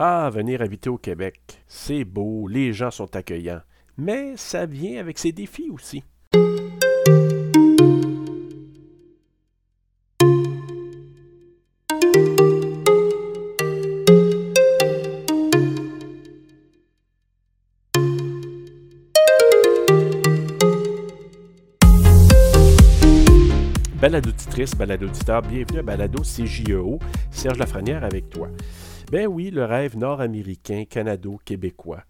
Ah, venir habiter au Québec, c'est beau, les gens sont accueillants, mais ça vient avec ses défis aussi. Balado-auditrice, balado-auditeur, bienvenue à Balado CJEO, Serge Lafrenière avec toi. Ben oui, le rêve nord-américain, canado-québécois.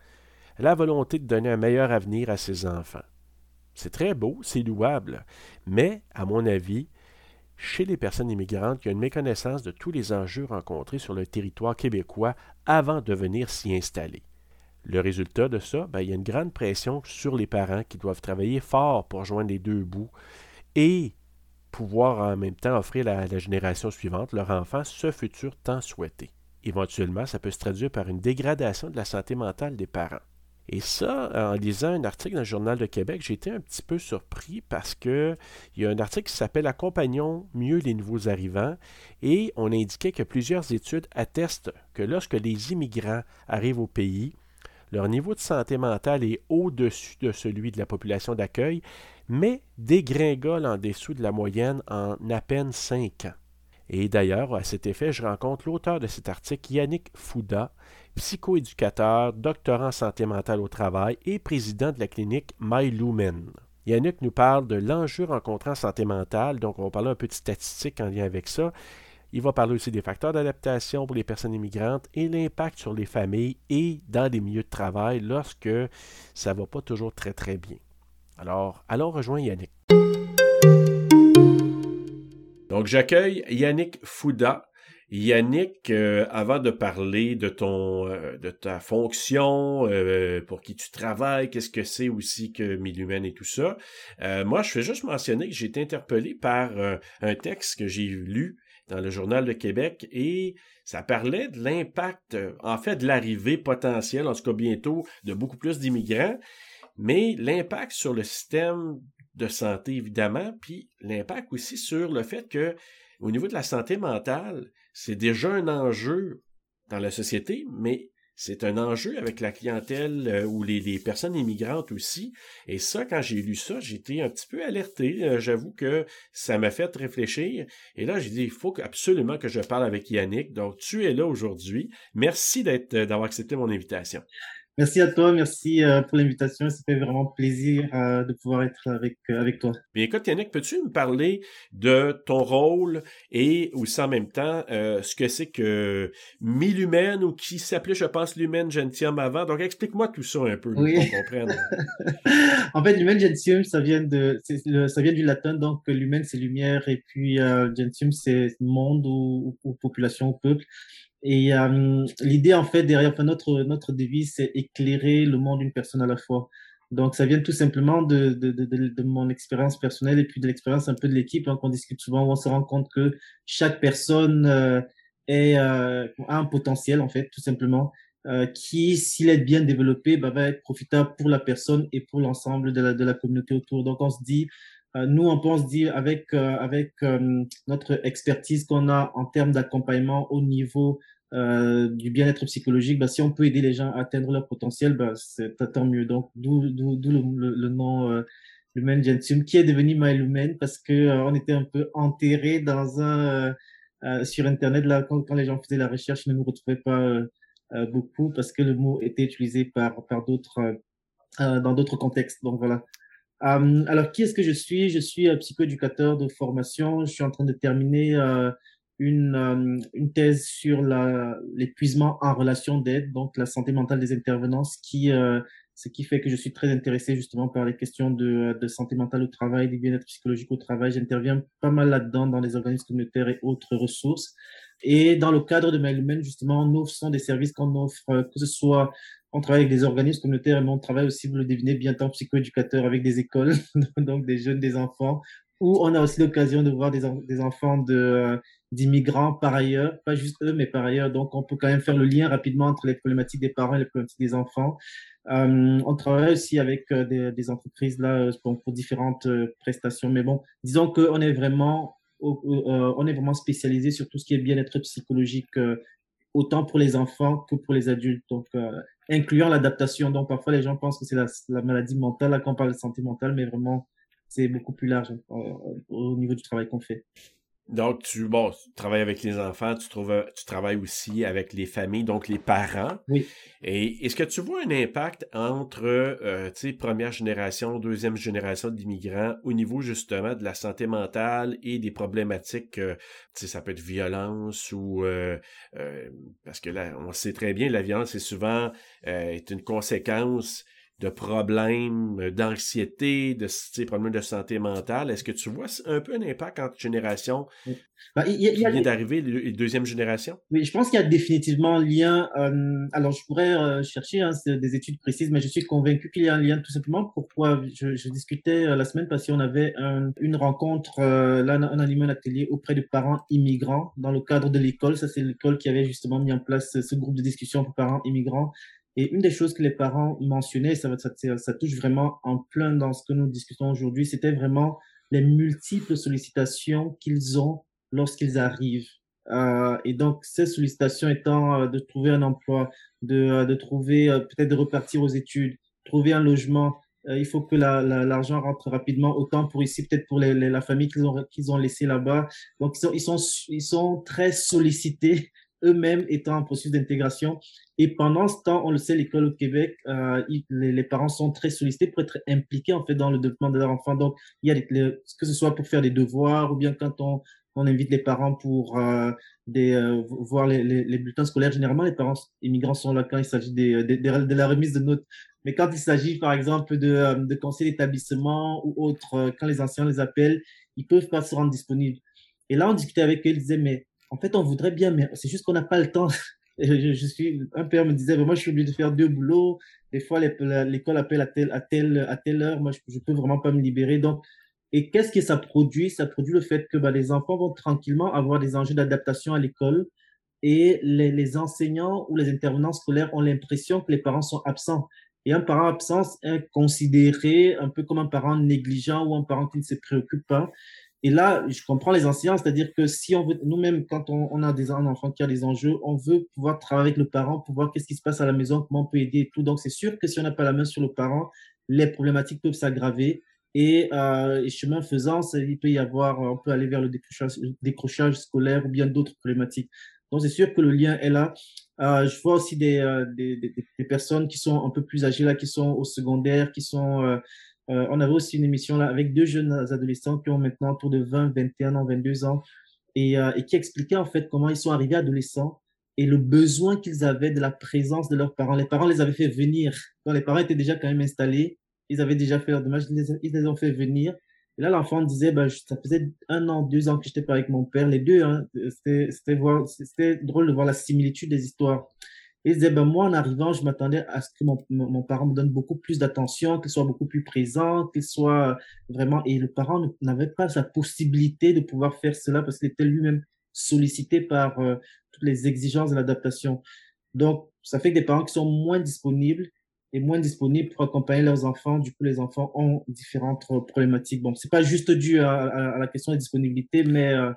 La volonté de donner un meilleur avenir à ses enfants. C'est très beau, c'est louable, mais, à mon avis, chez les personnes immigrantes, il y a une méconnaissance de tous les enjeux rencontrés sur le territoire québécois avant de venir s'y installer. Le résultat de ça, ben, il y a une grande pression sur les parents qui doivent travailler fort pour joindre les deux bouts et pouvoir en même temps offrir à la génération suivante, leur enfant, ce futur tant souhaité. Éventuellement, ça peut se traduire par une dégradation de la santé mentale des parents. Et ça, en lisant un article dans le Journal de Québec, j'ai été un petit peu surpris parce que il y a un article qui s'appelle Accompagnons mieux les nouveaux arrivants et on indiquait que plusieurs études attestent que lorsque les immigrants arrivent au pays, leur niveau de santé mentale est au-dessus de celui de la population d'accueil, mais dégringole en dessous de la moyenne en à peine cinq ans. Et d'ailleurs, à cet effet, je rencontre l'auteur de cet article, Yannick Fouda, psychoéducateur, doctorant en santé mentale au travail et président de la clinique MyLumen. Yannick nous parle de l'enjeu rencontré en santé mentale, donc on va parler un peu de statistiques en lien avec ça. Il va parler aussi des facteurs d'adaptation pour les personnes immigrantes et l'impact sur les familles et dans les milieux de travail lorsque ça ne va pas toujours très très bien. Alors, allons rejoindre Yannick. Donc, j'accueille Yannick Fouda. Yannick, euh, avant de parler de ton euh, de ta fonction, euh, pour qui tu travailles, qu'est-ce que c'est aussi que Milumen et tout ça, moi je fais juste mentionner que j'ai été interpellé par un texte que j'ai lu dans le Journal de Québec et ça parlait de l'impact, en fait de l'arrivée potentielle, en tout cas bientôt, de beaucoup plus d'immigrants, mais l'impact sur le système de santé, évidemment, puis l'impact aussi sur le fait que, au niveau de la santé mentale, c'est déjà un enjeu dans la société, mais c'est un enjeu avec la clientèle euh, ou les, personnes immigrantes aussi. Et ça, quand j'ai lu ça, j'étais un petit peu alerté. Euh, j'avoue que ça m'a fait réfléchir. Et là, j'ai dit, il faut absolument que je parle avec Yannick. Donc, tu es là aujourd'hui. Merci euh, d'avoir accepté mon invitation. Merci à toi, merci euh, pour l'invitation. Ça fait vraiment plaisir euh, de pouvoir être avec, euh, avec toi. Bien, écoute, Yannick, peux-tu me parler de ton rôle et aussi en même temps ce que c'est que Milumen ou qui s'appelait, je pense, Lumen Gentium avant? Donc, explique-moi tout ça un peu, oui. pour comprendre. en fait, Lumen Gentium, ça vient, de, ça vient du latin. Donc, Lumen, c'est lumière et puis Gentium, c'est monde ou, ou population ou peuple. Et euh, l'idée, en fait, derrière enfin, notre, notre devise, c'est éclairer le monde d'une personne à la fois. Donc, ça vient tout simplement de, de, de, de mon expérience personnelle et puis de l'expérience un peu de l'équipe. Donc, on discute souvent, on se rend compte que chaque personne euh, est, euh, a un potentiel, en fait, tout simplement, euh, qui, s'il est bien développé, bah, va être profitable pour la personne et pour l'ensemble de la, de la communauté autour. Donc, on se dit, nous, on pense dire avec euh, avec euh, notre expertise qu'on a en termes d'accompagnement au niveau du bien-être psychologique, bah, si on peut aider les gens à atteindre leur potentiel, bah, c'est tant mieux. Donc, d'où le, le, nom Lumen Gentium, qui est devenu My Lumen parce que on était un peu enterré dans un sur Internet là quand, quand, les gens faisaient la recherche, ils ne nous retrouvaient pas beaucoup parce que le mot était utilisé par par d'autres dans d'autres contextes. Donc voilà. Euh, alors, qui est-ce que je suis? Je suis psychoéducateur de formation. Je suis en train de terminer euh, une, euh, une thèse sur l'épuisement en relation d'aide, donc la santé mentale des intervenants, ce qui, ce qui fait que je suis très intéressé justement par les questions de, de santé mentale au travail, du bien-être psychologique au travail. J'interviens pas mal là-dedans dans les organismes communautaires et autres ressources. Et dans le cadre de MyLumen, justement, nous offrons des services qu'on offre, que ce soit on travaille avec des organismes communautaires, mais on travaille aussi, vous le devinez, bien tant psychoéducateur avec des écoles, donc des jeunes, des enfants, où on a aussi l'occasion de voir des, enfants de, euh, d'immigrants par ailleurs, pas juste eux, mais par ailleurs. Donc, on peut quand même faire le lien rapidement entre les problématiques des parents et les problématiques des enfants. Euh, on travaille aussi avec euh, des, entreprises là pour différentes prestations, mais bon, disons qu'on est vraiment, on est vraiment spécialisé sur tout ce qui est bien-être psychologique autant pour les enfants que pour les adultes. Donc, incluant l'adaptation. Donc, parfois, les gens pensent que c'est la, la, maladie mentale, là, quand on parle de santé mentale, mais vraiment, c'est beaucoup plus large au niveau du travail qu'on fait. Donc, tu, bon, tu travailles avec les enfants, tu, trouves, tu travailles aussi avec les familles, donc les parents. Oui. Et est-ce que tu vois un impact entre, euh, tu sais, première génération, deuxième génération d'immigrants au niveau justement de la santé mentale et des problématiques, euh, tu sais, ça peut être violence ou, euh, euh, parce que là, on sait très bien, la violence est souvent est une conséquence de problèmes euh, d'anxiété, de problèmes de santé mentale. Est-ce que tu vois un peu un impact entre générations bah, il y a, qui vient d'arriver, les deuxième génération? Oui, je pense qu'il y a définitivement un lien. Euh, alors, je pourrais euh, chercher hein, des études précises, mais je suis convaincu qu'il y a un lien tout simplement. Pourquoi je, je discutais la semaine passée, on avait une rencontre, là, on animait un atelier auprès de parents immigrants dans le cadre de l'école. Ça, c'est l'école qui avait justement mis en place ce groupe de discussion pour parents immigrants. Et une des choses que les parents mentionnaient, ça, ça, ça touche vraiment en plein dans ce que nous discutons aujourd'hui, c'était vraiment les multiples sollicitations qu'ils ont lorsqu'ils arrivent. Euh, et donc, ces sollicitations étant euh, de trouver un emploi, de, euh, de trouver, euh, peut-être de repartir aux études, trouver un logement. il faut que l'argent la, rentre rapidement, autant pour ici, peut-être pour les, la famille qu'ils ont, qu'ils ont laissé là-bas. Donc, ils sont, ils, sont, ils sont très sollicités eux-mêmes étant en processus d'intégration. Et pendant ce temps, on le sait, l'école au Québec, euh, les, les, parents sont très sollicités pour être impliqués en fait dans le développement de leur enfant. Donc, il y a des, que ce soit pour faire des devoirs ou bien quand on, invite les parents pour euh, euh, voir les, les, les, bulletins scolaires. Généralement, les parents immigrants sont là quand il s'agit de la remise de notes. Mais quand il s'agit, par exemple, de, de conseils d'établissement ou autre, euh, quand les anciens les appellent, ils peuvent pas se rendre disponibles. Et là, on discutait avec eux, ils disaient, mais en fait, on voudrait bien, mais c'est juste qu'on n'a pas le temps. Je, je, suis, un père me disait, moi, je suis obligé de faire deux boulots. Des fois, l'école appelle à telle, à telle, à telle heure. Moi, je, je peux vraiment pas me libérer. Donc, et qu'est-ce que ça produit? Ça produit le fait que bah, les enfants vont tranquillement avoir des enjeux d'adaptation à l'école et les, les, enseignants ou les intervenants scolaires ont l'impression que les parents sont absents. Et un parent absent est considéré un peu comme un parent négligent ou un parent qui ne se préoccupe pas. Et là, je comprends les enseignants, c'est-à-dire que si on veut, nous-mêmes, quand on, a des un enfant qui a des enjeux, on veut pouvoir travailler avec le parent pour voir qu'est-ce qui se passe à la maison, comment on peut aider et tout. Donc, c'est sûr que si on n'a pas la main sur le parent, les problématiques peuvent s'aggraver. Et, euh, chemin faisant, il peut y avoir, on peut aller vers le décrochage, scolaire ou bien d'autres problématiques. Donc, c'est sûr que le lien est là. Euh, je vois aussi des, euh, personnes qui sont un peu plus âgées, là, qui sont au secondaire, qui sont euh, euh, on avait aussi une émission là avec deux jeunes adolescents qui ont maintenant autour de 20, 21 ans, 22 ans et, euh, et qui expliquaient en fait comment ils sont arrivés adolescents et le besoin qu'ils avaient de la présence de leurs parents. Les parents les avaient fait venir. Donc, les parents étaient déjà quand même installés. Ils avaient déjà fait leur démarche. Ils les ont fait venir. Et là, l'enfant disait, bah, ça faisait un an, deux ans que j'étais pas avec mon père. Les deux, hein, c'était drôle de voir la similitude des histoires. Il disait, ben, moi, en arrivant, je m'attendais à ce que mon, mon, parent me donne beaucoup plus d'attention, qu'il soit beaucoup plus présent, qu'il soit vraiment, et le parent n'avait pas sa possibilité de pouvoir faire cela parce qu'il était lui-même sollicité par euh, toutes les exigences de l'adaptation. Donc, ça fait que des parents qui sont moins disponibles et moins disponibles pour accompagner leurs enfants. Du coup, les enfants ont différentes problématiques. Bon, c'est pas juste dû à, la question de disponibilité, mais euh, euh,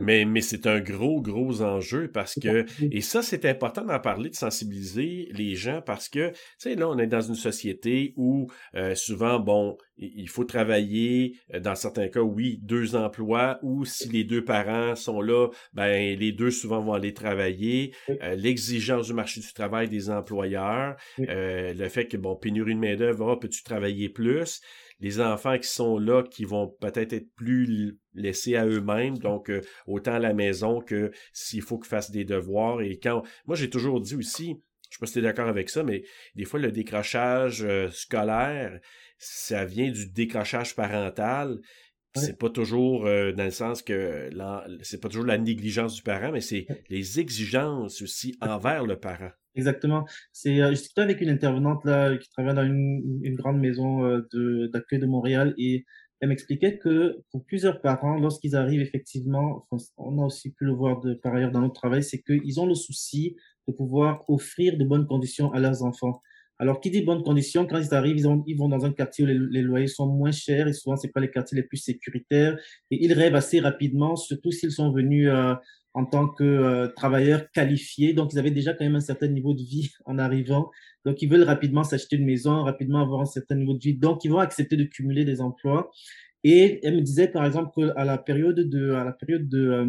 mais, mais c'est un gros, gros enjeu parce que, et ça, c'est important d'en parler, de sensibiliser les gens parce que, tu sais, là, on est dans une société où euh, souvent, bon, il faut travailler, euh, dans certains cas, oui, deux emplois, ou si les deux parents sont là, ben les deux souvent vont aller travailler. L'exigence du marché du travail des employeurs, le fait que, bon, pénurie de main-d'œuvre, ah, peux-tu travailler plus? Les enfants qui sont là, qui vont peut-être être plus laissés à eux-mêmes, donc euh, autant à la maison que s'il faut qu'ils fassent des devoirs. Et quand moi j'ai toujours dit aussi, je sais pas si tu es d'accord avec ça, mais des fois le décrochage euh, scolaire, ça vient du décrochage parental. C'est pas toujours euh, dans le sens que c'est pas toujours la négligence du parent, mais c'est les exigences aussi envers le parent. Exactement. C'est, euh, avec une intervenante là qui travaille dans une, une grande maison euh, de, d'accueil de Montréal et elle m'expliquait que pour plusieurs parents, lorsqu'ils arrivent effectivement, on a aussi pu le voir de, par ailleurs dans notre travail, c'est qu'ils ont le souci de pouvoir offrir de bonnes conditions à leurs enfants. Alors, qui dit bonnes conditions, quand ils arrivent, ils, ont, ils vont dans un quartier où les, les, loyers sont moins chers et souvent, c'est pas les quartiers les plus sécuritaires et ils rêvent assez rapidement, surtout s'ils sont venus euh, en tant que travailleurs qualifiés. Donc, ils avaient déjà quand même un certain niveau de vie en arrivant. Donc, ils veulent rapidement s'acheter une maison, rapidement avoir un certain niveau de vie. Donc, ils vont accepter de cumuler des emplois. Et elle me disait, par exemple, qu'à la période de, à la période de,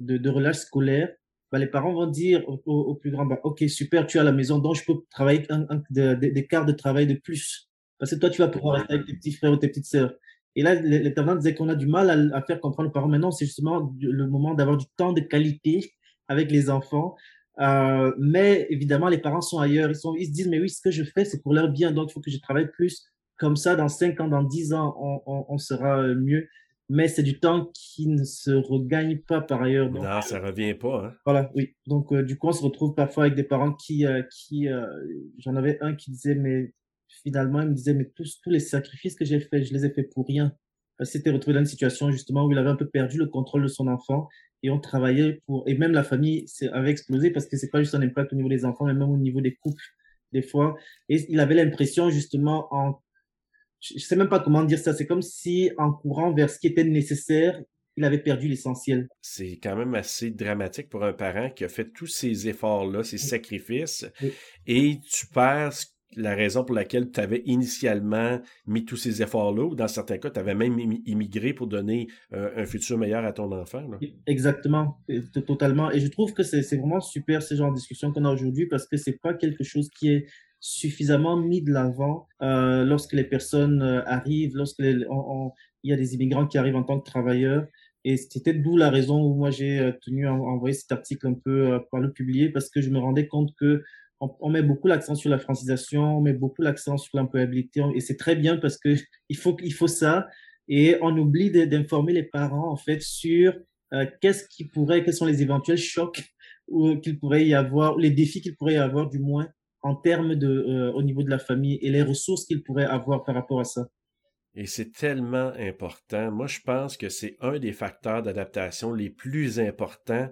de, de relâche scolaire, bah, les parents vont dire au, plus grand, bah, OK, super, tu es à la maison, donc je peux travailler un, des quarts de travail de plus. Parce que toi, tu vas pouvoir rester avec tes petits frères ou tes petites sœurs. Et là, l'Éternel disait qu'on a du mal à, faire comprendre aux parents. Maintenant, c'est justement le moment d'avoir du temps de qualité avec les enfants. Euh, mais évidemment, les parents sont ailleurs. Ils, sont, ils se disent, mais oui, ce que je fais, c'est pour leur bien, donc il faut que je travaille plus. Comme ça, dans 5 ans, dans 10 ans, on, on sera mieux mais c'est du temps qui ne se regagne pas par ailleurs. non, ça revient pas. Hein. Voilà, oui. Donc, euh, du coup, on se retrouve parfois avec des parents qui, euh, qui euh, j'en avais un qui disait, mais finalement, il me disait, mais tous, tous les sacrifices que j'ai faits, je les ai faits pour rien. Qu'il s'était retrouvé dans une situation justement où il avait un peu perdu le contrôle de son enfant et on travaillait pour, et même la famille avait explosé parce que c'est pas juste un impact au niveau des enfants, mais même au niveau des couples, des fois. Et il avait l'impression justement en je sais même pas comment dire ça. C'est comme si, en courant vers ce qui était nécessaire, il avait perdu l'essentiel. C'est quand même assez dramatique pour un parent qui a fait tous ces efforts-là, ces sacrifices, et tu perds la raison pour laquelle tu avais initialement mis tous ces efforts-là, ou dans certains cas, tu avais même immigré pour donner un futur meilleur à ton enfant. Exactement, totalement. Et je trouve que c'est vraiment super ce genre de discussion qu'on a aujourd'hui parce que c'est pas quelque chose qui est suffisamment mis de l'avant euh, lorsque les personnes euh, arrivent, lorsque il y a des immigrants qui arrivent en tant que travailleurs. Et c'était d'où la raison où moi j'ai euh, tenu à envoyer cet article un peu par le publier parce que je me rendais compte que on, met beaucoup l'accent sur la francisation, on met beaucoup l'accent sur l'employabilité et c'est très bien parce que il faut il faut ça et on oublie d'informer les parents en fait sur qu'est-ce qui pourrait, quels sont les éventuels chocs qu'il pourrait y avoir, les défis qu'il pourrait y avoir du moins en termes de, euh, au niveau de la famille et les ressources qu'il pourrait avoir par rapport à ça. Et c'est tellement important. Moi, je pense que c'est un des facteurs d'adaptation les plus importants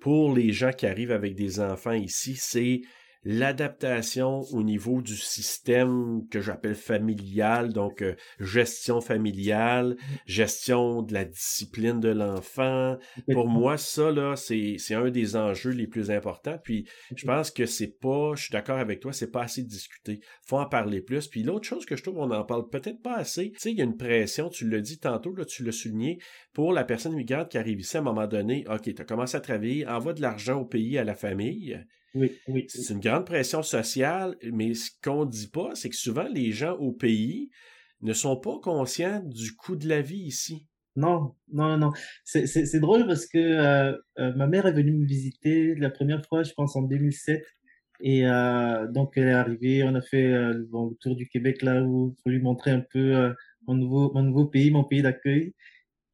pour les gens qui arrivent avec des enfants ici. C'est l'adaptation au niveau du système que j'appelle familial, donc euh, gestion familiale, gestion de la discipline de l'enfant. Pour moi, ça, là, c'est, c'est un des enjeux les plus importants. Puis je pense que c'est pas, je suis d'accord avec toi, c'est pas assez discuté. Faut en parler plus. Puis l'autre chose que je trouve, on n'en parle peut-être pas assez. Tu sais, il y a une pression, tu l'as dit tantôt, là, tu l'as souligné, pour la personne migrante qui arrive ici à un moment donné, OK, tu as commencé à travailler, envoie de l'argent au pays, à la famille. Oui, oui. C'est une grande pression sociale, mais ce qu'on dit pas, c'est que souvent les gens au pays ne sont pas conscients du coût de la vie ici. Non, non, non. C'est drôle parce que euh, euh, ma mère est venue me visiter la première fois, je pense en 2007. Et euh, donc elle est arrivée, on a fait le tour du Québec là où pour lui montrer un peu mon nouveau mon nouveau pays, mon pays d'accueil.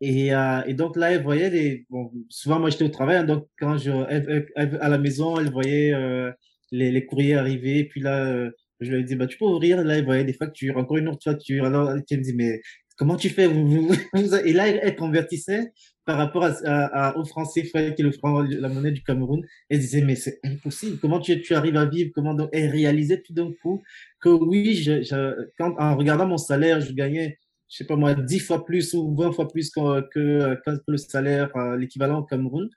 Et, euh, et, donc là, elle voyait les. Bon, souvent, moi, j'étais au travail, hein, donc quand je. à la maison, elle voyait euh, les, les, courriers arriver. Puis là, euh, je lui ai dit, bah, tu peux ouvrir. Là, elle voyait des factures, encore une autre facture. Alors, elle me dit, mais comment tu fais? Vous, Et là, elle, convertissait par rapport à, à, au franc qui est le franc, la monnaie du Cameroun. Elle disait, mais c'est impossible. Comment tu, tu arrives à vivre? Comment donc? Elle réalisait tout d'un coup que oui, je, je, quand, en regardant mon salaire, je gagnais je sais pas moi, 10 fois plus ou 20 fois plus que, le salaire, euh, l'équivalent au Cameroun,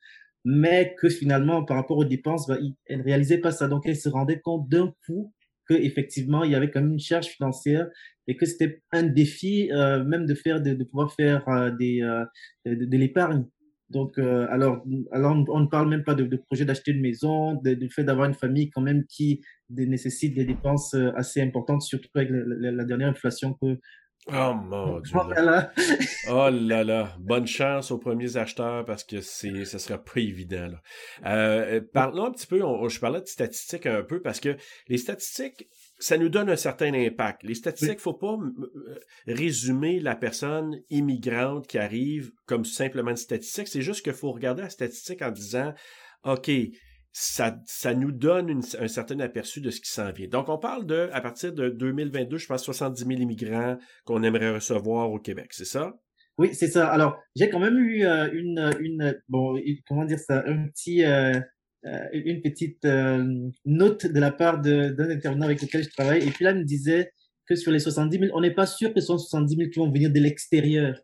mais que finalement, par rapport aux dépenses, bah, elle ne réalisait pas ça. Donc, elle se rendait compte d'un coup qu'effectivement, il y avait quand même une charge financière et que c'était un défi euh, même de faire, de, pouvoir faire euh, des, de, de l'épargne. Donc, alors, alors, on ne parle même pas de, de projet d'acheter une maison, du fait d'avoir une famille quand même qui nécessite des dépenses assez importantes, surtout avec la, la dernière inflation que Oh mon Dieu. oh là là. Bonne chance aux premiers acheteurs parce que c'est, ce sera pas évident. Là. Euh, euh, parlons un petit peu, je parlais de statistiques un peu parce que les statistiques, ça nous donne un certain impact. Les statistiques, faut pas euh, résumer la personne immigrante qui arrive comme simplement une statistique. C'est juste qu'il faut regarder la statistique en disant, OK, ça, ça nous donne un certain aperçu de ce qui s'en vient. Donc, on parle de, à partir de 2022, je pense 70 000 immigrants qu'on aimerait recevoir au Québec, c'est ça? Oui, c'est ça. Alors, j'ai quand même eu euh, une, une, bon, comment dire ça, un petit, euh, euh une petite euh, note de la part d'un intervenant avec lequel je travaille. Et puis là, il me disait que sur les 70 000, on n'est pas sûr que ce sont 70 000 qui vont venir de l'extérieur.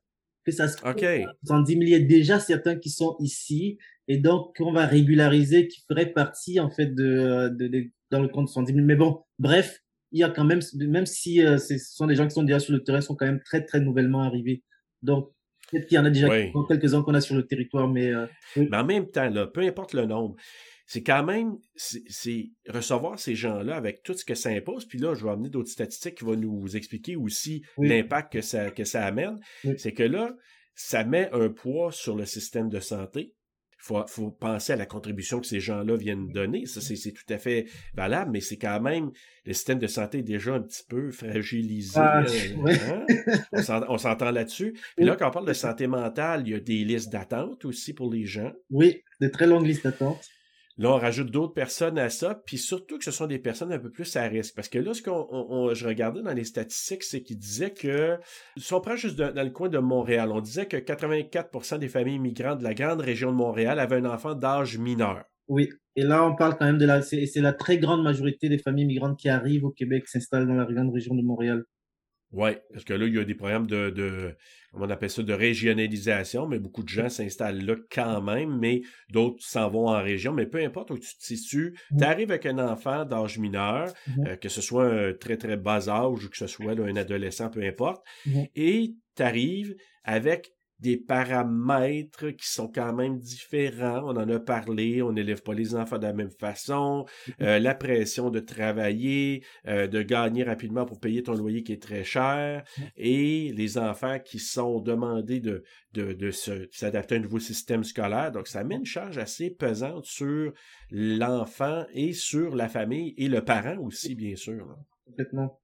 Que ça se okay. 70 000, il y a déjà certains qui sont ici et donc qu'on va régulariser, qui ferait partie en fait de, de, dans le compte 110 000. Mais bon, bref, il y a quand même, même si euh, ce sont des gens qui sont déjà sur le terrain, sont quand même très très nouvellement arrivés. Donc peut-être qu'il y en a déjà quelques-uns qu'on a sur le territoire, mais euh, mais en même temps là, peu importe le nombre, c'est quand même c'est recevoir ces gens-là avec tout ce que ça impose. Puis là, je vais amener d'autres statistiques qui vont nous expliquer aussi l'impact que ça, que ça amène. C'est que là, ça met un poids sur le système de santé. Il faut, faut, penser à la contribution que ces gens-là viennent donner. Ça, c'est tout à fait valable, mais c'est quand même le système de santé est déjà un petit peu fragilisé. Ah, euh, hein? On s'entend là-dessus. Puis là, quand on parle de santé mentale, il y a des listes d'attente aussi pour les gens. Oui, de très longues listes d'attente. Là, on rajoute d'autres personnes à ça, puis surtout que ce sont des personnes un peu plus à risque. Parce que là, ce qu'on je regardais dans les statistiques, c'est qu'ils disaient que, si on prend juste dans le coin de Montréal, on disait que 84% des familles immigrantes de la grande région de Montréal avaient un enfant d'âge mineur. Oui, et là, on parle quand même de la... C'est la très grande majorité des familles immigrantes qui arrivent au Québec s'installent dans la grande région de Montréal. Oui, parce que là, il y a des programmes de, de, on appelle ça de régionalisation, mais beaucoup de gens s'installent là quand même, mais d'autres s'en vont en région. Mais peu importe où tu te situes, tu arrives avec un enfant d'âge mineur, mmh. euh, que ce soit un très, très bas âge ou que ce soit un adolescent, peu importe, et tu arrives avec des paramètres qui sont quand même différents. On en a parlé, on n'élève pas les enfants de la même façon, euh, la pression de travailler, euh, de gagner rapidement pour payer ton loyer qui est très cher, et les enfants qui sont demandés de, de, de s'adapter à un nouveau système scolaire. Donc, ça met une charge assez pesante sur l'enfant et sur la famille et le parent aussi, bien sûr. Complètement.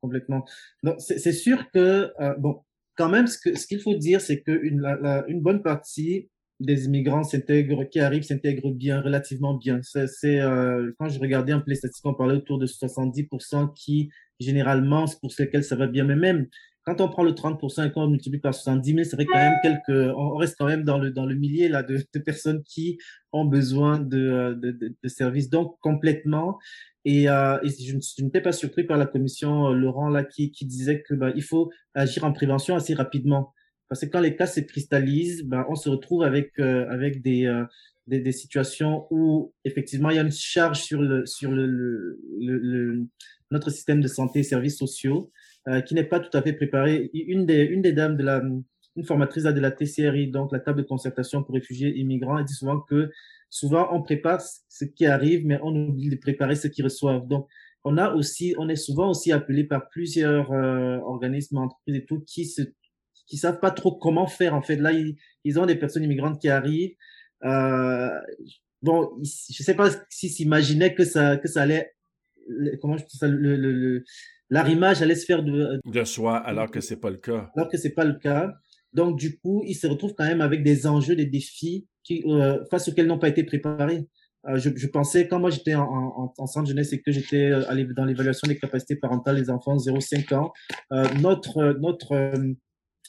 Complètement. Donc, c'est sûr que, euh, bon, quand même, ce qu'il qu'il faut dire, c'est qu'une une bonne partie des immigrants s'intègrent, qui arrivent, s'intègrent bien, relativement bien. C'est euh, quand je regardais un peu les statistiques, on parlait autour de 70% qui, généralement, pour lesquels ça va bien. Mais même quand on prend le 30% et qu'on multiplie par 70 000, c'est vrai quand même quelques, on reste quand même dans le, dans le millier là, de, de personnes qui ont besoin de, de, de, de services. Donc, complètement. Et, euh, et je, je n'étais pas surpris par la commission euh, Laurent là qui, disait que bah, il faut agir en prévention assez rapidement parce que quand les cas se cristallisent, bah, on se retrouve avec euh, avec des, des, situations où effectivement il y a une charge sur le sur le, notre système de santé et services sociaux qui n'est pas tout à fait préparé. Une des une des dames de la une formatrice de la TCRI, donc la table de concertation pour réfugiés immigrants, elle dit souvent que souvent on prépare ce qui arrive, mais on oublie de préparer ce qui reçoivent. Donc, on a aussi, on est souvent aussi appelé par plusieurs euh, organismes, entreprises et tout, qui se, qui savent pas trop comment faire. En fait, là, ils, ont des personnes immigrantes qui arrivent. Euh, bon, je sais pas s'ils s'imaginaient que ça, que ça allait, comment je dis ça, le, le, l'arrimage allait se faire de, de soi, alors que c'est pas le cas. Alors que c'est pas le cas. Donc, du coup, ils se retrouvent quand même avec des enjeux, des défis euh, face auxquels n'ont pas été préparés. Euh, je, pensais, quand moi j'étais en, en, en, centre jeunesse et que j'étais euh, dans l'évaluation des capacités parentales des enfants 0-5 ans, euh, notre, notre,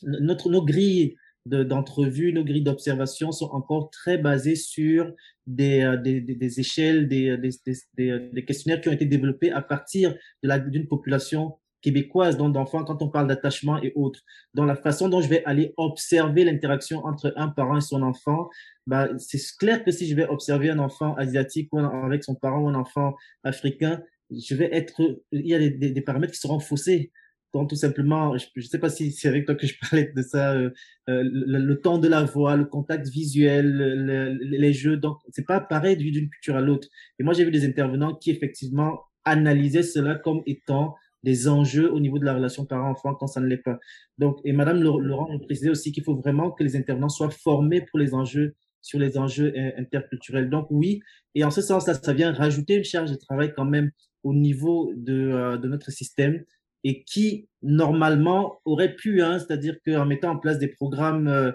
notre, nos grilles d'entrevue, nos grilles d'observation sont encore très basées sur des, des, des, échelles, des, des, questionnaires qui ont été développés à partir d'une population québécoise, donc d'enfants, quand on parle d'attachement et autres. Dans la façon dont je vais aller observer l'interaction entre un parent et son enfant, bah, c'est clair que si je vais observer un enfant asiatique ou avec son parent ou un enfant africain, je vais être, il y a des, des, paramètres qui seront faussés. Donc, tout simplement, je ne sais pas si c'est avec toi que je parlais de ça, euh, euh le, le, temps de la voix, le contact visuel, le, les jeux. Donc, c'est pas pareil d'une culture à l'autre. Et moi, j'ai vu des intervenants qui, effectivement, analysaient cela comme étant des enjeux au niveau de la relation parent-enfant quand ça ne l'est pas. Donc, et Madame Laurent nous précisait aussi qu'il faut vraiment que les intervenants soient formés pour les enjeux sur les enjeux euh, interculturels. Donc oui, et en ce sens-là, ça vient rajouter une charge de travail quand même au niveau de, euh, de notre système et qui normalement aurait pu, hein, c'est-à-dire qu'en mettant en place des programmes, euh,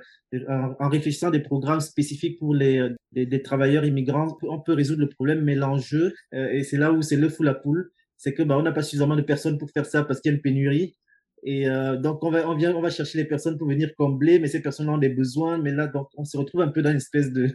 en réfléchissant des programmes spécifiques pour les, des, travailleurs immigrants, on peut résoudre le problème, mais l'enjeu, et c'est là où c'est le fou la poule, c'est que bah, on n'a pas suffisamment de personnes pour faire ça parce qu'il y a une pénurie. Et euh, donc, on va, on, vient, on va chercher les personnes pour venir combler, mais ces personnes ont des besoins. Mais là, donc, on se retrouve un peu dans une espèce de.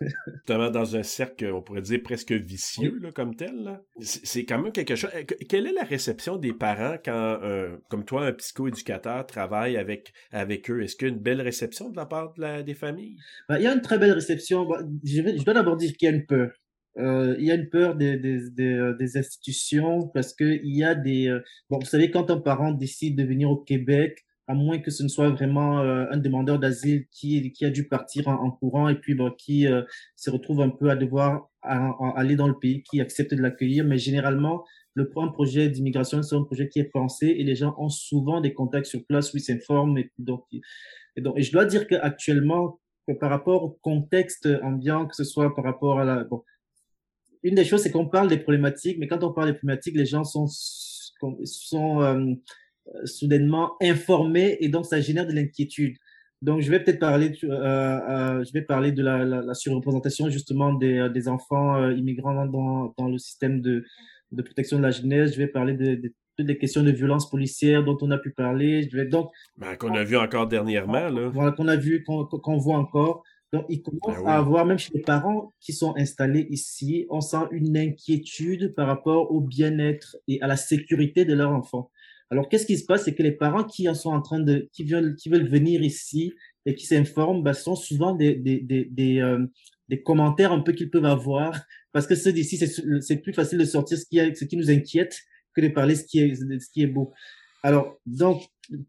Dans un cercle, on pourrait dire presque vicieux, là, comme tel. C'est quand même quelque chose. Quelle est la réception des parents quand, euh, comme toi, un psychoéducateur travaille avec, avec eux? Est-ce qu'il y a une belle réception de la part de la, des familles? Ben, il y a une très belle réception. je, je dois d'abord dire qu'il y a une peur. Euh, il y a une peur des, des, des, euh, des institutions parce que il y a des euh, bon vous savez quand un parent décide de venir au Québec à moins que ce ne soit vraiment un demandeur d'asile qui qui a dû partir en, courant et puis bon, qui se retrouve un peu à devoir aller dans le pays qui accepte de l'accueillir. Mais généralement le un projet d'immigration c'est un projet qui est pensé et les gens ont souvent des contacts sur place où ils s'informent et donc et donc et je dois dire qu'actuellement par rapport au contexte ambiant que ce soit par rapport à la bon, une des choses, c'est qu'on parle des problématiques, mais quand on parle des problématiques, les gens sont, sont euh, soudainement informés et donc ça génère de l'inquiétude. Donc, je vais peut-être parler, euh, euh, je vais parler de la, la, la surreprésentation justement des, des enfants immigrants dans, dans le système de, de protection de la jeunesse. Je vais parler de, de toutes les questions de violence policière dont on a pu parler. Je vais donc ben, qu'on a vu encore dernièrement là. Voilà qu'on a vu, qu'on voit encore. Donc, il commence ah à avoir, même chez les parents qui sont installés ici, on sent une inquiétude par rapport au bien-être et à la sécurité de leur enfant. Alors, qu'est-ce qui se passe? C'est que les parents qui en sont en train de, qui veulent, qui veulent venir ici et qui s'informent, bah, sont souvent des, des, des, des, euh, des commentaires un peu qu'ils peuvent avoir parce que ceux d'ici, c'est plus facile de sortir ce qui, ce qui nous inquiète que de parler ce qui est, ce qui est beau. Alors, donc,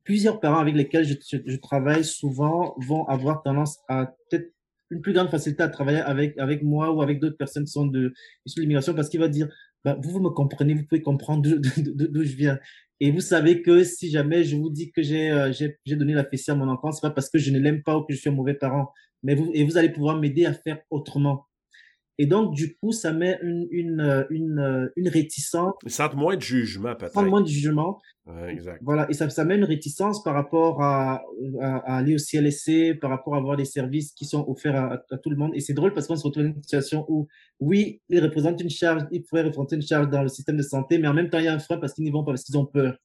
plusieurs parents avec lesquels je, je, travaille souvent vont avoir tendance à peut-être une plus grande facilité à travailler avec, avec moi ou avec d'autres personnes qui sont de, de l'immigration parce qu'il va dire, bah, vous, vous me comprenez, vous pouvez comprendre d'où je viens. Et vous savez que si jamais je vous dis que j'ai euh, donné la fessée à mon enfant, c'est pas parce que je ne l'aime pas ou que je suis un mauvais parent, mais vous, et vous allez pouvoir m'aider à faire autrement. Et donc, du coup, ça met une, une, euh, une, euh, une réticence. Ça sent moins de jugement, peut-être. moins de jugement. Ouais, exact. Voilà, et ça, ça met une réticence par rapport à, à, aller au CLSC, par rapport à avoir des services qui sont offerts à, à, tout le monde. Et c'est drôle parce qu'on se retrouve dans une situation où, oui, ils représentent une charge, ils pourraient représenter une charge dans le système de santé, mais en même temps, il y a un frein parce qu'ils n'y vont pas, parce qu'ils ont peur.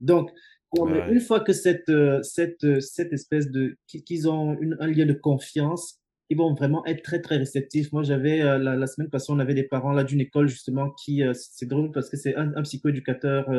Donc, une fois que cette, euh, cette, cette espèce de, qu'ils ont une, un lien de confiance, ils vont vraiment être très très réceptifs. Moi, j'avais euh, la, semaine passée, on avait des parents là d'une école justement qui, euh, c'est drôle parce que c'est un, un psychoéducateur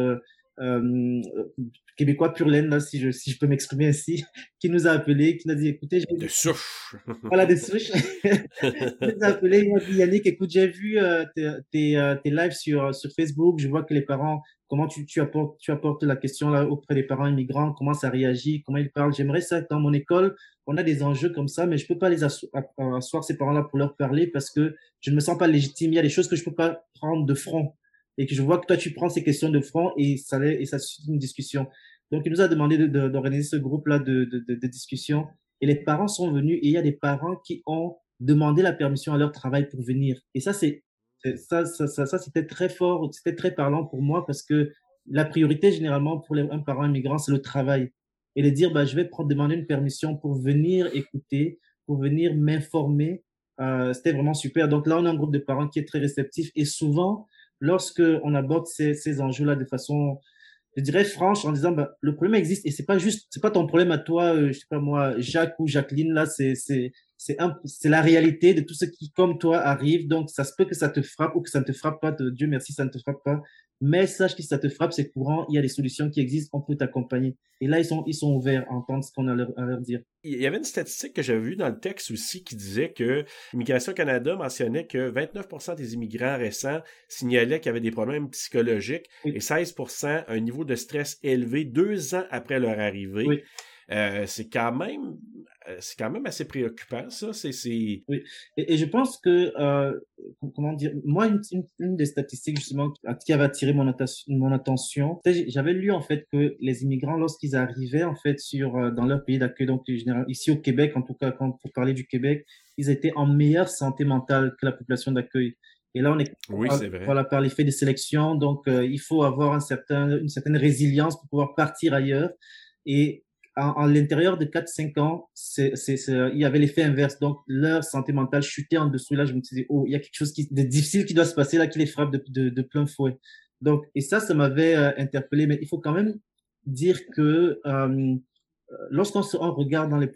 euh, euh, québécois pur laine, là, si je, si je peux m'exprimer ainsi, qui nous a appelé, qui nous a dit, écoutez, j'ai... Des souches. voilà, des souches. il nous a appelé, il m'a dit, Yannick, écoute, j'ai vu euh, tes, tes, tes, lives sur, sur Facebook, je vois que les parents, comment tu, tu, apportes, tu apportes la question là auprès des parents immigrants, comment ça réagit, comment ils parlent. J'aimerais ça dans mon école, on a des enjeux comme ça, mais je peux pas les asseoir ces parents-là pour leur parler parce que je ne me sens pas légitime. Il y a des choses que je peux pas prendre de front et que je vois que toi tu prends ces questions de front et ça et ça suscite une discussion. Donc il nous a demandé d'organiser ce groupe-là de, de, discussion et les parents sont venus et il y a des parents qui ont demandé la permission à leur travail pour venir. Et ça c'est ça ça ça, ça c'était très fort, c'était très parlant pour moi parce que la priorité généralement pour les, un parent immigrant c'est le travail et de dire, bah, je vais prendre, demander une permission pour venir écouter, pour venir m'informer. Euh, C'était vraiment super. Donc là, on a un groupe de parents qui est très réceptif. Et souvent, lorsque on aborde ces, enjeux-là de façon, je dirais franche, en disant, bah, le problème existe et c'est pas juste, c'est pas ton problème à toi, euh, je sais pas moi, Jacques ou Jacqueline, là, c'est, la réalité de tout ce qui, comme toi, arrive. Donc, ça se peut que ça te frappe ou que ça ne te frappe pas. Dieu merci, ça ne te frappe pas. Mais sache que si ça te frappe, c'est courant, il y a des solutions qui existent, on peut t'accompagner. Et là, ils sont, ils sont ouverts à entendre ce qu'on a à leur, dire. Il y avait une statistique que j'avais vue dans le texte aussi qui disait que Immigration Canada mentionnait que 29% des immigrants récents signalaient qu'il y avait des problèmes psychologiques et 16% un niveau de stress élevé deux ans après leur arrivée. Oui. Euh, c'est quand même euh, c'est quand même assez préoccupant, ça. C'est, Oui, et, je pense que, euh, comment dire, moi, une, une, des statistiques justement qui avait attiré mon, mon attention, j'avais lu en fait que les immigrants, lorsqu'ils arrivaient en fait sur dans leur pays d'accueil, donc ici au Québec, en tout cas, quand pour parler du Québec, ils étaient en meilleure santé mentale que la population d'accueil. Et là, on est oui, c'est vrai. voilà par l'effet de sélection, donc euh, il faut avoir un certain, une certaine résilience pour pouvoir partir ailleurs. Et en, l'intérieur de 4-5 ans, c'est, c'est, il y avait l'effet inverse. Donc, leur santé mentale chutait en dessous. Là, je me disais, oh, il y a quelque chose qui, de difficile qui doit se passer là, qui les frappe de, de, de plein fouet. Donc, et ça, ça m'avait euh, interpellé. Mais il faut quand même dire que euh, lorsqu'on regarde dans les,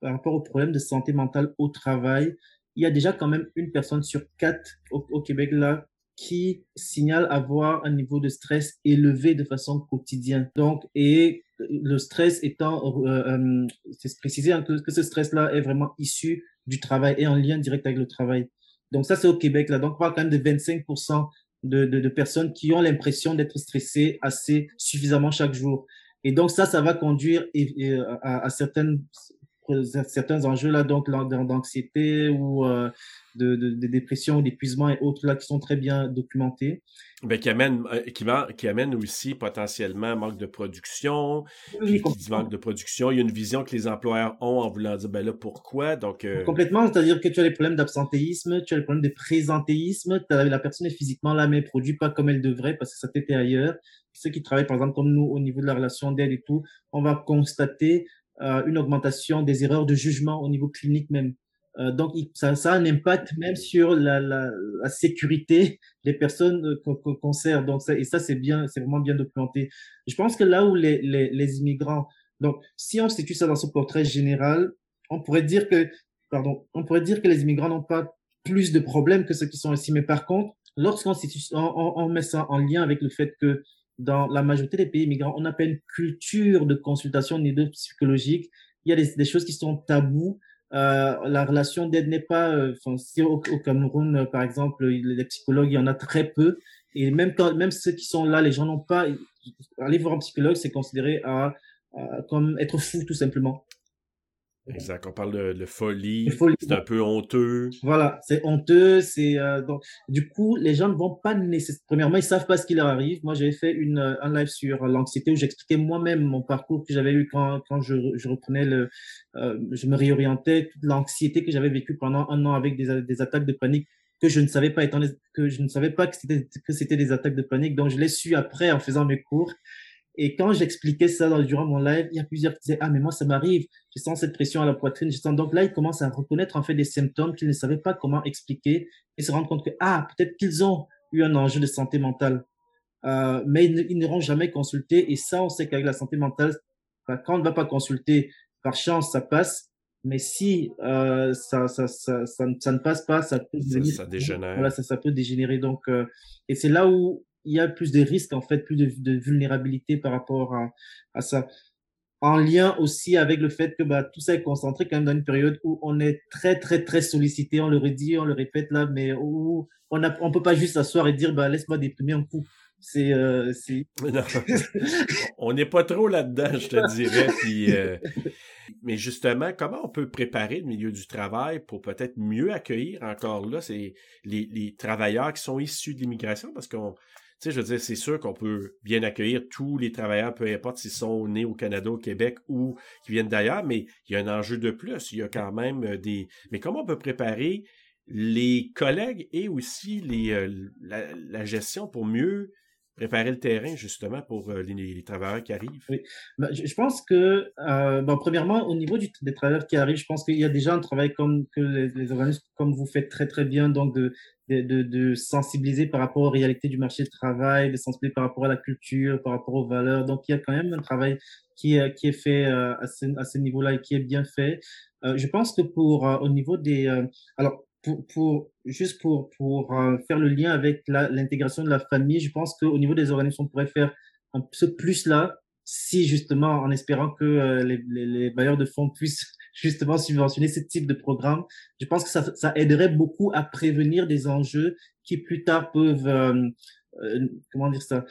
par rapport aux problèmes de santé mentale au travail, il y a déjà quand même une personne sur quatre au, Québec là qui signale avoir un niveau de stress élevé de façon quotidienne. Donc, et le stress étant, euh, euh c'est précisé hein, que, ce stress-là est vraiment issu du travail et en lien direct avec le travail. Donc ça, c'est au Québec là. Donc on parle quand même de 25% de, de, personnes qui ont l'impression d'être stressées assez suffisamment chaque jour. Et donc ça, ça va conduire à certaines certains enjeux là, donc d'anxiété ou euh, de, de, de, dépression, d'épuisement et autres là qui sont très bien documentés. Ben, qui amène euh, qui, qui amène aussi potentiellement manque de production. qui dit manque de production, il y a une vision que les employeurs ont en voulant dire ben là pourquoi? Donc euh, complètement, c'est-à-dire que tu as les problèmes d'absentéisme, tu as les problèmes de présentéisme, la personne est physiquement là mais produit pas comme elle devrait parce que ça t'était ailleurs. Ceux qui travaillent par exemple comme nous au niveau de la relation d'aide et tout, on va constater euh, une augmentation des erreurs de jugement au niveau clinique même. Euh, donc, ça, ça, a un impact même sur la, la, la sécurité des personnes euh, qu'on qu Donc, ça, et ça, c'est bien, c'est vraiment bien documenté. Je pense que là où les, les, les immigrants, donc, si on situe ça dans ce portrait général, on pourrait dire que, pardon, on pourrait dire que les immigrants n'ont pas plus de problèmes que ceux qui sont ici. Mais par contre, lorsqu'on on, on, on met ça en lien avec le fait que dans la majorité des pays migrants, on n'a pas une culture de consultation ni de psychologique. Il y a des, choses qui sont tabous. Euh, la relation d'aide n'est pas, euh, si au, au, Cameroun, euh, par exemple, les psychologues, il y en a très peu. Et même quand, même ceux qui sont là, les gens n'ont pas, aller voir un psychologue, c'est considéré à, à, comme être fou, tout simplement. Exact. On parle de, folie. C'est un peu honteux. Voilà, c'est honteux. C'est euh, donc du coup, les gens ne vont pas nécessairement. Premièrement, ils savent pas ce qui leur arrive. Moi, j'avais fait une euh, un live sur l'anxiété où j'expliquais moi-même mon parcours que j'avais eu quand quand je, je reprenais le, euh, je me réorientais, toute l'anxiété que j'avais vécue pendant un an avec des, des attaques de panique que je ne savais pas étant que je ne savais pas que c'était que c'était des attaques de panique. Donc, je l'ai su après en faisant mes cours. Et quand j'expliquais ça dans, durant mon live, il y a plusieurs qui disaient, ah, mais moi, ça m'arrive. Je sens cette pression à la poitrine. Je sens, donc là, ils commencent à reconnaître, en fait, des symptômes qu'ils ne savaient pas comment expliquer et se rendre compte que, ah, peut-être qu'ils ont eu un enjeu de santé mentale. Euh, mais ils, n'iront jamais consulter. Et ça, on sait qu'avec la santé mentale, bah, quand on ne va pas consulter, par chance, ça passe. Mais si euh, ça, ça, ça, ça, ne passe pas, ça peut ça, dégénère. Voilà, ça, ça peut dégénérer. Donc, euh, et c'est là où il y a plus de risques, en fait, plus de, vulnérabilité par rapport à, ça. En lien aussi avec le fait que bah, tout ça est concentré quand même dans une période où on est très, très, très sollicité. On le redit, on le répète là, mais où on ne on peut pas juste s'asseoir et dire bah, laisse-moi déprimer un coup. C'est, euh, on n'est pas trop là-dedans, je te dirais. Puis, euh, mais justement, comment on peut préparer le milieu du travail pour peut-être mieux accueillir encore là les, les travailleurs qui sont issus de l'immigration, parce qu'on sais, je veux dire, c'est sûr qu'on peut bien accueillir tous les travailleurs, peu importe s'ils sont nés au Canada, au Québec ou qui viennent d'ailleurs, mais il y a un enjeu de plus. Il y a quand même euh, des. Mais comment on peut préparer les collègues et aussi les, euh, la, gestion pour mieux préparer le terrain justement pour euh, les, travailleurs qui arrivent? Oui. Ben, je, pense que, euh, bon, premièrement, au niveau du, des travailleurs qui arrivent, je pense qu'il y a déjà un travail comme que les, les, organismes comme vous faites très très bien, donc de, de, de, sensibiliser par rapport aux réalités du marché du travail, de sensibiliser par rapport à la culture, par rapport aux valeurs. Donc il y a quand même un travail qui est, qui est fait euh, à ce, à ce niveau-là et qui est bien fait. Euh, je pense que pour au niveau des alors pour, pour, juste pour, pour euh, faire le lien avec l'intégration de la famille, je pense qu'au niveau des organismes, on pourrait faire un ce plus-là, si justement, en espérant que euh, les, les, les, bailleurs de fonds puissent justement subventionner ce type de programme, je pense que ça, ça aiderait beaucoup à prévenir des enjeux qui plus tard peuvent, euh, comment dire ça,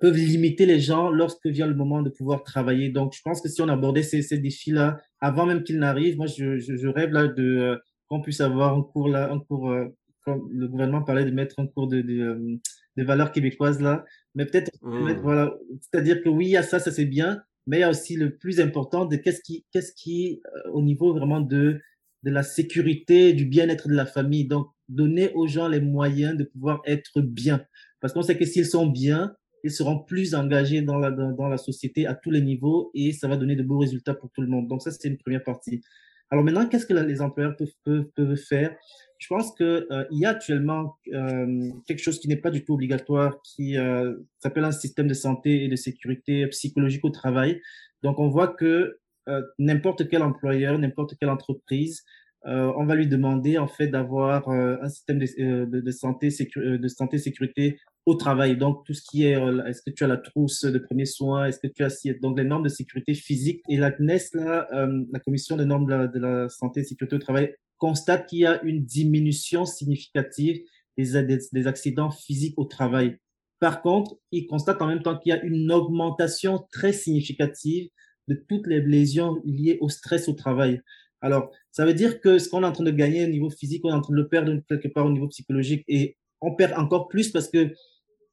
peuvent limiter les gens lorsque vient le moment de pouvoir travailler. Donc, je pense que si on abordait ces, ces défis-là avant même qu'ils n'arrivent, moi, je, je, je, rêve là de qu'on puisse avoir un cours là, un cours, euh, comme le gouvernement parlait de mettre un cours de, de, euh, de valeurs québécoises là, mais peut-être, mmh. voilà, c'est-à-dire que oui, il y a ça, ça c'est bien, mais il y a aussi le plus important de qu'est-ce qui, qu'est-ce qui, euh, au niveau vraiment de, de la sécurité, du bien-être de la famille. Donc, donner aux gens les moyens de pouvoir être bien. Parce qu'on sait que s'ils sont bien, ils seront plus engagés dans la, dans, dans, la société à tous les niveaux et ça va donner de beaux résultats pour tout le monde. Donc ça, c'est une première partie. Alors maintenant, qu'est-ce que les employeurs peuvent, peuvent, peuvent faire? Je pense qu'il euh, y a actuellement euh, quelque chose qui n'est pas du tout obligatoire, qui euh, s'appelle un système de santé et de sécurité psychologique au travail. Donc, on voit que euh, n'importe quel employeur, n'importe quelle entreprise, euh, on va lui demander en fait d'avoir un système de, de, de santé, de santé sécurité au travail. Donc, tout ce qui est, est-ce que tu as la trousse de premiers soins, est-ce que tu as donc les normes de sécurité physique et la CNES, là, la Commission des normes de la, santé et sécurité au travail, constate qu'il y a une diminution significative des, des, accidents physiques au travail. Par contre, il constate en même temps qu'il y a une augmentation très significative de toutes les lésions liées au stress au travail. Alors, ça veut dire que ce qu'on est en train de gagner au niveau physique, on est en train de le perdre quelque part au niveau psychologique et on perd encore plus parce que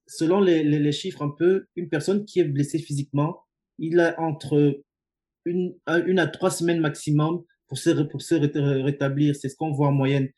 selon les, chiffres un peu, une personne qui est blessée physiquement, il a entre une, à trois semaines maximum pour se, pour se rétablir. C'est ce qu'on voit en moyenne.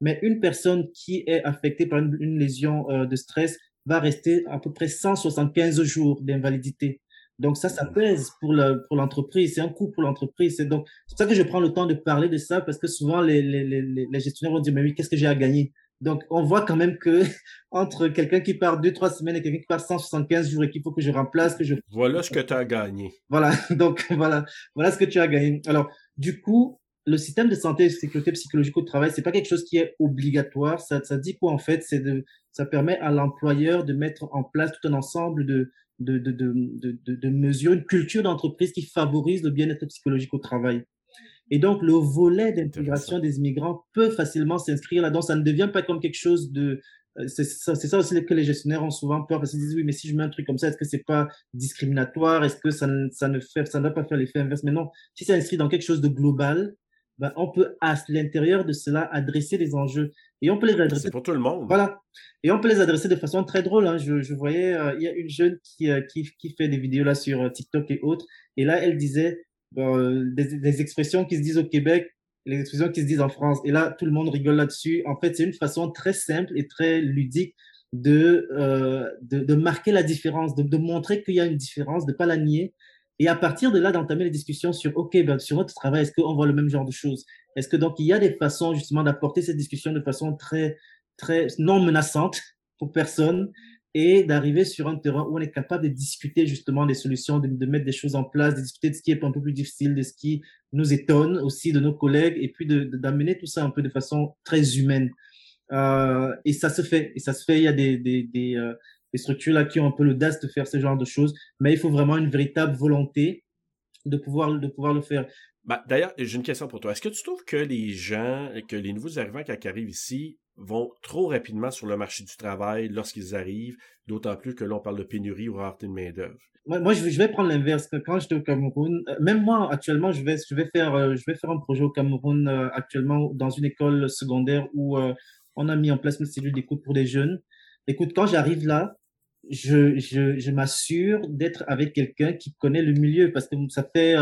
Mais une personne qui est affectée par une, lésion euh, de stress va rester à peu près 175 jours d'invalidité. Donc ça, ça pèse pour l'entreprise. c'est un coût pour l'entreprise. C'est donc c'est pour ça que je prends le temps de parler de ça parce que souvent les, les, les, les gestionnaires vont dire mais oui, qu'est-ce que j'ai à gagner? Donc on voit quand même que entre quelqu'un qui part deux trois semaines et quelqu'un qui part 175 jours et qu'il faut que je remplace, que je voilà ce que tu as gagné. Voilà donc voilà voilà ce que tu as gagné. Alors du coup, le système de santé et de sécurité psychologique au travail, c'est pas quelque chose qui est obligatoire. Ça, ça dit quoi en fait? C'est de, ça permet à l'employeur de mettre en place tout un ensemble de de, de, de, de, mesures, une culture d'entreprise qui favorise le bien-être psychologique au travail. Et donc, le volet d'intégration des immigrants peut facilement s'inscrire là-dedans. Ça ne devient pas comme quelque chose de, euh, c'est ça, ça, aussi que les gestionnaires ont souvent peur parce qu'ils disent oui, mais si je mets un truc comme ça, est-ce que c'est pas discriminatoire? Est-ce que ça ne, ça ne fait, ça ne va pas faire l'effet inverse? Mais non, si c'est inscrit dans quelque chose de global, ben, on peut à l'intérieur de cela adresser des enjeux et on peut les adresser. C'est pour tout le monde. Voilà. Et on peut les adresser de façon très drôle. Hein. Je, je voyais, euh, il y a une jeune qui, euh, qui, qui fait des vidéos là sur TikTok et autres, et là elle disait ben, des, des expressions qui se disent au Québec les expressions qui se disent en France. Et là, tout le monde rigole là-dessus. En fait, c'est une façon très simple et très ludique de, euh, de, de, marquer la différence, de, de montrer qu'il y a une différence, de pas la nier. Et à partir de là, d'entamer les discussions sur, OK, ben, sur notre travail, est-ce qu'on voit le même genre de choses? Est-ce que donc il y a des façons justement d'apporter cette discussion de façon très, très non menaçante pour personne et d'arriver sur un terrain où on est capable de discuter justement des solutions, de, de, mettre des choses en place, de discuter de ce qui est un peu plus difficile, de ce qui nous étonne aussi de nos collègues, et puis d'amener de, tout ça un peu de façon très humaine. Euh, et ça se fait, et ça se fait. Il y a des, des, des, euh, des structures là qui ont un peu l'audace de faire ce genre de choses, mais il faut vraiment une véritable volonté de pouvoir, de pouvoir le faire. Bah, D'ailleurs, j'ai une question pour toi. Est-ce que tu trouves que les gens, que les nouveaux arrivants qui arrivent ici vont trop rapidement sur le marché du travail lorsqu'ils arrivent, d'autant plus que l'on parle de pénurie ou rareté de main-d'œuvre? Moi, moi, je vais prendre l'inverse. Quand j'étais au Cameroun, euh, même moi, actuellement, je vais, je vais faire, euh, je vais faire un projet au Cameroun euh, actuellement dans une école secondaire où on a mis en place une cellule d'écoute pour des jeunes. Écoute, quand j'arrive là, je, je, je m'assure d'être avec quelqu'un qui connaît le milieu parce que ça fait,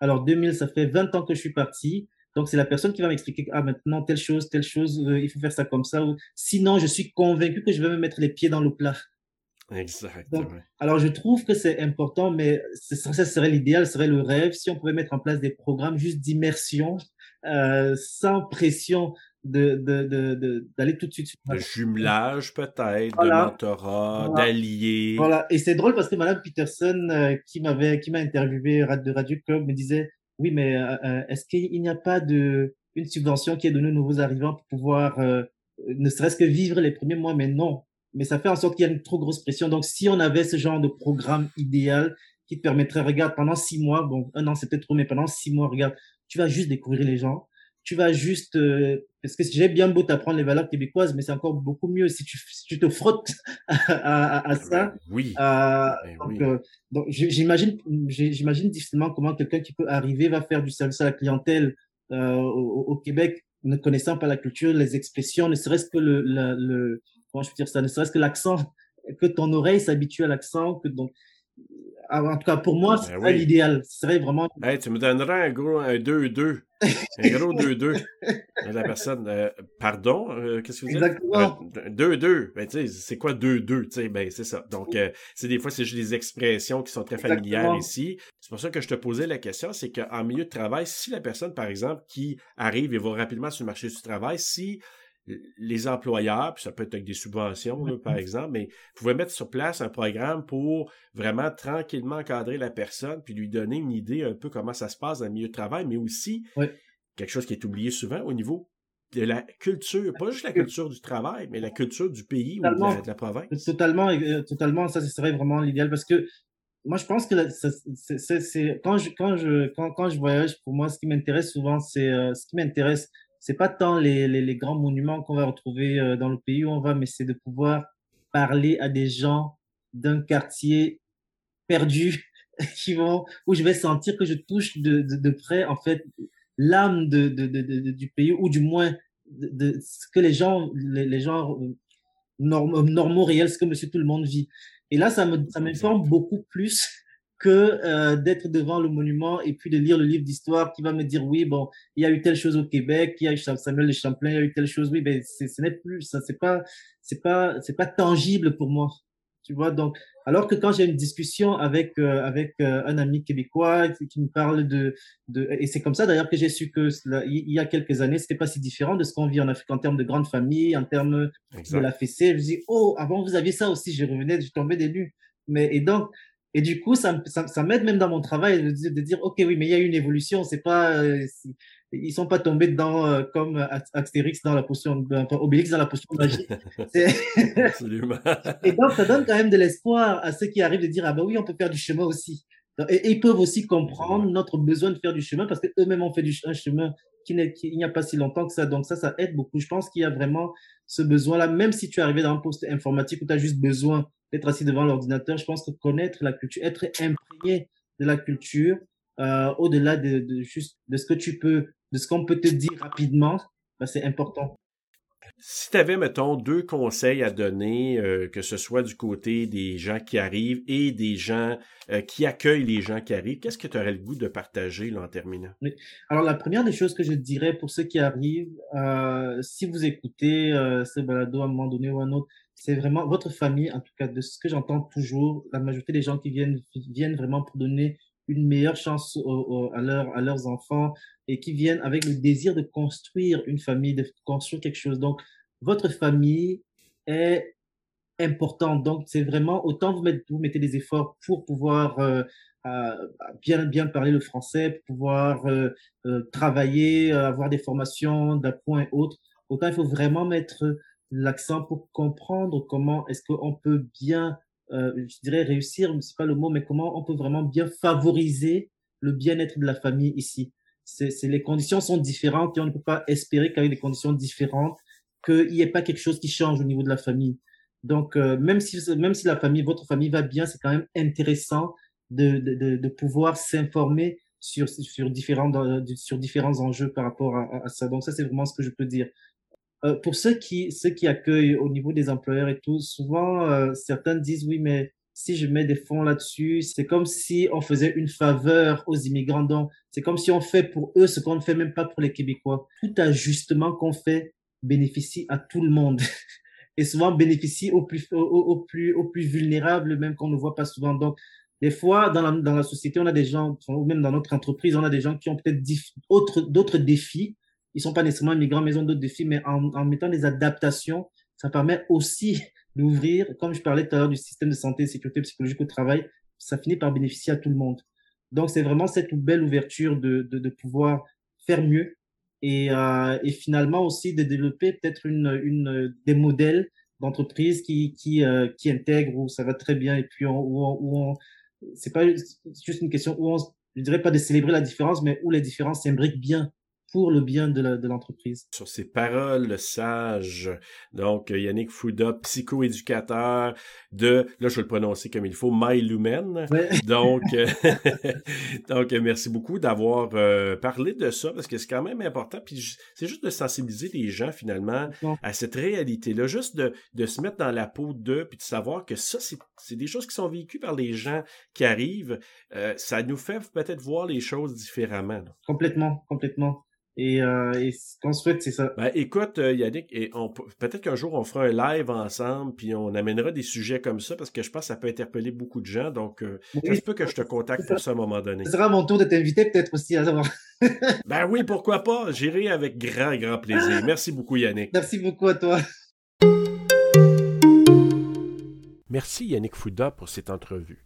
alors 2000, ça fait 20 ans que je suis parti. Donc, c'est la personne qui va m'expliquer, ah, maintenant, telle chose, telle chose, euh, il faut faire ça comme ça. Sinon, je suis convaincu que je vais me mettre les pieds dans le plat. Exactement. alors, je trouve que c'est important, mais ça, ça serait l'idéal, serait le rêve si on pouvait mettre en place des programmes juste d'immersion, euh, sans pression de, de, de, d'aller tout de suite. De jumelage peut-être, de mentorat, d'alliés. Voilà, et c'est drôle parce que Madame Peterson, euh, qui m'avait, qui m'a interviewé de Radio Club, me disait, oui, mais euh, euh, est-ce qu'il n'y a pas de une subvention qui est donnée aux nouveaux arrivants pour pouvoir euh, ne serait-ce que vivre les premiers mois Mais non. Mais ça fait en sorte qu'il y a une trop grosse pression. Donc, si on avait ce genre de programme idéal qui te permettrait, regarde, pendant six mois, bon, un an c'est peut-être trop, mais pendant six mois, regarde, tu vas juste découvrir les gens. Tu vas juste, parce que j'ai bien beau t'apprendre les valeurs québécoises, mais c'est encore beaucoup mieux si tu, si tu te frottes à, à, à ça. Oui. Euh, donc, oui. donc j'imagine, j'imagine difficilement comment quelqu'un qui peut arriver va faire du service à la clientèle euh, au, au, Québec, ne connaissant pas la culture, les expressions, ne serait-ce que le, le, le comment je peux dire ça, ne serait-ce que l'accent, que ton oreille s'habitue à l'accent, que donc en tout cas, pour moi, ben c'est oui. l'idéal. Ce serait vraiment. Hey, tu me donnerais un gros 2-2. Un gros 2-2. la personne, euh, pardon, euh, qu'est-ce que vous dites? Exactement. 2-2. Euh, ben, tu sais, c'est quoi 2-2? Tu sais, ben, c'est ça. Donc, euh, c'est des fois, c'est juste des expressions qui sont très familières Exactement. ici. C'est pour ça que je te posais la question, c'est qu'en milieu de travail, si la personne, par exemple, qui arrive et va rapidement sur le marché du travail, si les employeurs, puis ça peut être avec des subventions, par exemple, mais pouvaient mettre sur place un programme pour vraiment tranquillement encadrer la personne, puis lui donner une idée un peu comment ça se passe dans le milieu de travail, mais aussi quelque chose qui est oublié souvent au niveau de la culture, pas juste la culture. du travail, mais la culture du pays ou de la, province. Totalement, euh, totalement, ça serait vraiment l'idéal parce que moi je pense que c'est quand je quand je quand, quand je voyage pour moi ce qui m'intéresse souvent c'est euh, ce qui m'intéresse c'est pas tant les, les, les, grands monuments qu'on va retrouver euh, dans le pays où on va mais c'est de pouvoir parler à des gens d'un quartier perdu qui vont où je vais sentir que je touche de, de, de près en fait l'âme de, de, de, du pays, ou du moins de, ce que les gens, les, les gens euh, normaux, normaux, réels, ce que monsieur tout le monde vit. Et là, ça me, ça m'informe beaucoup plus que euh, d'être devant le monument et puis de lire le livre d'histoire qui va me dire oui bon il y a eu telle chose au Québec il y a eu Samuel de Champlain il y a eu telle chose oui mais ce n'est plus ça c'est pas c'est pas c'est pas tangible pour moi tu vois, donc, alors que quand j'ai une discussion avec, euh, avec euh, un ami québécois qui, me parle de, de et c'est comme ça d'ailleurs que j'ai su que il y a quelques années, c'était pas si différent de ce qu'on vit en Afrique en termes de grande famille, en termes de la fessée. Je dis, oh, avant vous aviez ça aussi, je revenais, je tombais des nues. Mais, et donc, et du coup, ça, ça, ça m'aide même dans mon travail de, de, dire, OK, oui, mais il y a une évolution, c'est pas, euh, ils sont pas tombés dedans euh, comme Astérix dans la potion, Obélix dans la potion magique. Absolument. et donc, ça donne quand même de l'espoir à ceux qui arrivent de dire, ah ben oui, on peut faire du chemin aussi. Et, ils peuvent aussi comprendre notre besoin de faire du chemin parce qu'eux-mêmes ont fait du, un chemin qui n'y a pas si longtemps que ça. Donc ça, ça aide beaucoup. Je pense qu'il y a vraiment ce besoin-là, même si tu es arrivé dans un poste informatique où tu as juste besoin d'être assis devant l'ordinateur, je pense que connaître la culture, être imprégné de la culture, euh, au-delà de, de, juste de ce que tu peux de ce qu'on peut te dire rapidement, ben, c'est important. Si tu avais, mettons, deux conseils à donner, euh, que ce soit du côté des gens qui arrivent et des gens euh, qui accueillent les gens qui arrivent, qu'est-ce que tu aurais le goût de partager là, en terminant? Alors, la première des choses que je dirais pour ceux qui arrivent, euh, si vous écoutez ce balado à un moment donné ou à un autre, c'est vraiment votre famille, en tout cas, de ce que j'entends toujours, la majorité des gens qui viennent viennent vraiment pour donner une meilleure chance à leurs enfants et qui viennent avec le désir de construire une famille, de construire quelque chose. Donc, votre famille est importante. Donc, c'est vraiment autant vous, mettez, vous mettez des efforts pour pouvoir euh, euh, bien, bien parler le français, pour pouvoir euh, travailler, avoir des formations d'appoint et autres. Autant il faut vraiment mettre l'accent pour comprendre comment est-ce qu'on peut bien je dirais réussir, c'est pas le mot, mais comment on peut vraiment bien favoriser le bien-être de la famille ici. C'est, les conditions sont différentes et on ne peut pas espérer qu'avec des conditions différentes, qu'il n'y ait pas quelque chose qui change au niveau de la famille. Donc, euh, même si même si la famille, votre famille va bien, c'est quand même intéressant de, de, de, pouvoir s'informer sur sur différents sur différents enjeux par rapport à, à ça. Donc ça, c'est vraiment ce que je peux dire. Euh, pour ceux qui, ceux qui accueillent au niveau des employeurs et tout, souvent, euh, certains disent oui, mais si je mets des fonds là-dessus, c'est comme si on faisait une faveur aux immigrants. Donc, c'est comme si on fait pour eux ce qu'on ne fait même pas pour les Québécois. Tout ajustement qu'on fait bénéficie à tout le monde. et souvent bénéficie aux plus, aux, plus, plus vulnérables, même qu'on ne voit pas souvent. Donc, des fois, dans la, dans la société, on a des gens, ou même dans notre entreprise, on a des gens qui ont peut-être d'autres défis ils sont pas nécessairement immigrants, mais ils ont d'autres défis, mais en mettant des adaptations, ça permet aussi d'ouvrir, comme je parlais tout à l'heure du système de santé et sécurité psychologique au travail, ça finit par bénéficier à tout le monde. Donc, c'est vraiment cette belle ouverture de, de, de pouvoir faire mieux et, euh, et finalement aussi de développer peut-être une, une, des modèles d'entreprise qui, qui, euh, qui intègrent où ça va très bien et puis on, où on, où on c'est pas juste une question où on, je dirais pas de célébrer la différence, mais où les différences s'imbriquent bien pour le bien de l'entreprise. Sur ces paroles sages, donc Yannick Fouda, psychoéducateur de, là je vais le prononcer comme il faut, My Lumen. Donc, donc merci beaucoup d'avoir euh, parlé de ça parce que c'est quand même important. Puis c'est juste de sensibiliser les gens finalement à cette réalité-là, juste de, de se mettre dans la peau d'eux puis de savoir que ça c'est des choses qui sont vécues par les gens qui arrivent. Euh, ça nous fait peut-être voir les choses différemment. Complètement, complètement. Et, euh, et ce qu'on souhaite, c'est ça. Ben, écoute, euh, Yannick, et on, peut-être qu'un jour on fera un live ensemble, puis on amènera des sujets comme ça, parce que je pense que ça peut interpeller beaucoup de gens. Donc, euh, ça se peut que je te contacte pour ça à un moment donné. Ce sera mon tour de t'inviter peut-être aussi à savoir. ben oui, pourquoi pas. J'irai avec grand, grand plaisir. Merci beaucoup, Yannick. Merci beaucoup à toi. Merci Yannick Fouda pour cette entrevue.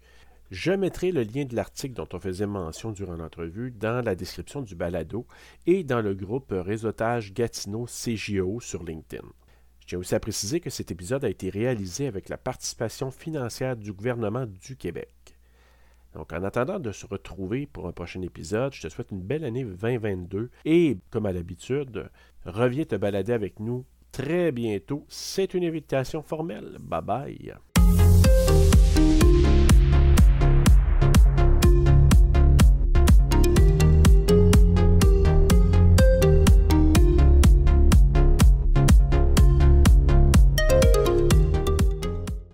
Je mettrai le lien de l'article dont on faisait mention durant l'entrevue dans la description du balado et dans le groupe Réseautage Gatineau CGO sur LinkedIn. Je tiens aussi à préciser que cet épisode a été réalisé avec la participation financière du gouvernement du Québec. Donc, en attendant de se retrouver pour un prochain épisode, je te souhaite une belle année 2022 et, comme à l'habitude, reviens te balader avec nous très bientôt. C'est une invitation formelle. Bye bye.